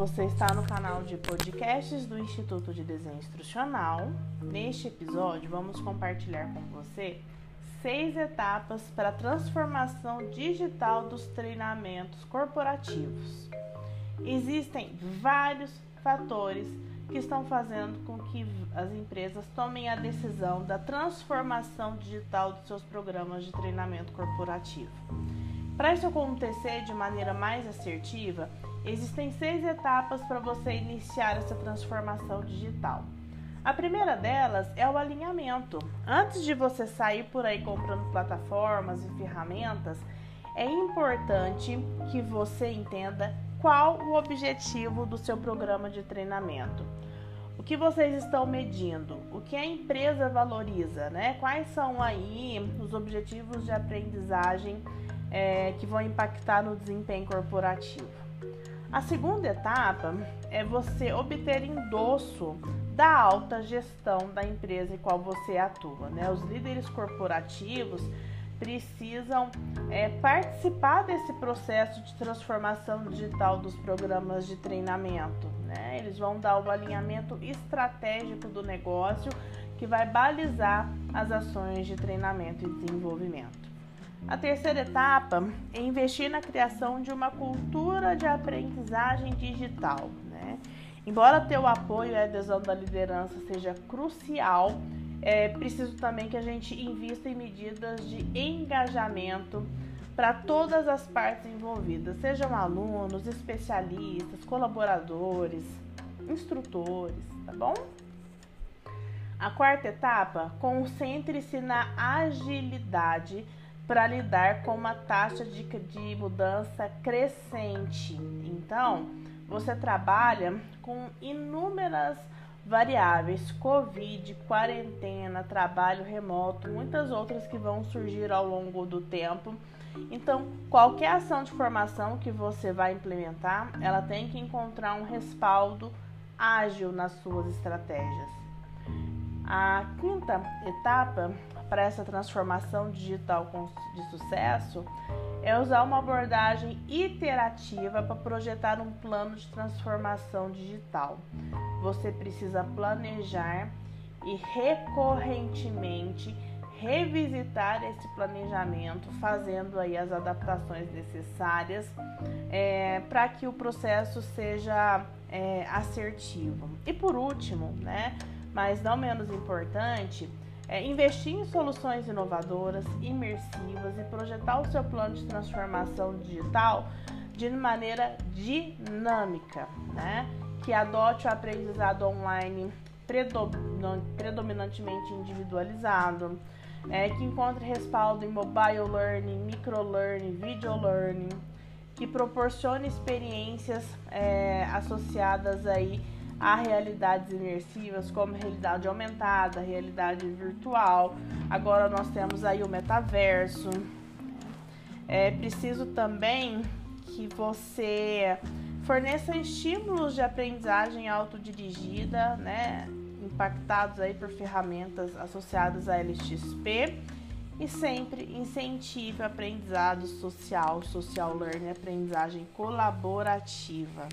Você está no canal de podcasts do Instituto de Desenho Instrucional. Neste episódio, vamos compartilhar com você seis etapas para a transformação digital dos treinamentos corporativos. Existem vários fatores que estão fazendo com que as empresas tomem a decisão da transformação digital dos seus programas de treinamento corporativo. Para isso acontecer de maneira mais assertiva, Existem seis etapas para você iniciar essa transformação digital. A primeira delas é o alinhamento. Antes de você sair por aí comprando plataformas e ferramentas, é importante que você entenda qual o objetivo do seu programa de treinamento. O que vocês estão medindo? O que a empresa valoriza? Né? Quais são aí os objetivos de aprendizagem é, que vão impactar no desempenho corporativo? A segunda etapa é você obter endosso da alta gestão da empresa em qual você atua. Né? Os líderes corporativos precisam é, participar desse processo de transformação digital dos programas de treinamento. Né? Eles vão dar o alinhamento estratégico do negócio que vai balizar as ações de treinamento e desenvolvimento. A terceira etapa é investir na criação de uma cultura de aprendizagem digital. Né? Embora ter o apoio e a adesão da liderança seja crucial, é preciso também que a gente invista em medidas de engajamento para todas as partes envolvidas, sejam alunos, especialistas, colaboradores, instrutores, tá bom? A quarta etapa, concentre-se na agilidade para lidar com uma taxa de, de mudança crescente. Então, você trabalha com inúmeras variáveis, Covid, quarentena, trabalho remoto, muitas outras que vão surgir ao longo do tempo. Então, qualquer ação de formação que você vai implementar, ela tem que encontrar um respaldo ágil nas suas estratégias. A quinta etapa para essa transformação digital de sucesso é usar uma abordagem iterativa para projetar um plano de transformação digital. Você precisa planejar e recorrentemente revisitar esse planejamento, fazendo aí as adaptações necessárias é, para que o processo seja é, assertivo. E por último, né, mas não menos importante, é investir em soluções inovadoras, imersivas e projetar o seu plano de transformação digital de maneira dinâmica, né? que adote o aprendizado online predominantemente individualizado, é, que encontre respaldo em mobile learning, micro learning, video learning, que proporcione experiências é, associadas aí a realidades imersivas como realidade aumentada, realidade virtual. Agora nós temos aí o metaverso. É preciso também que você forneça estímulos de aprendizagem autodirigida, né, impactados aí por ferramentas associadas à LXP e sempre incentive aprendizado social, social learning, aprendizagem colaborativa.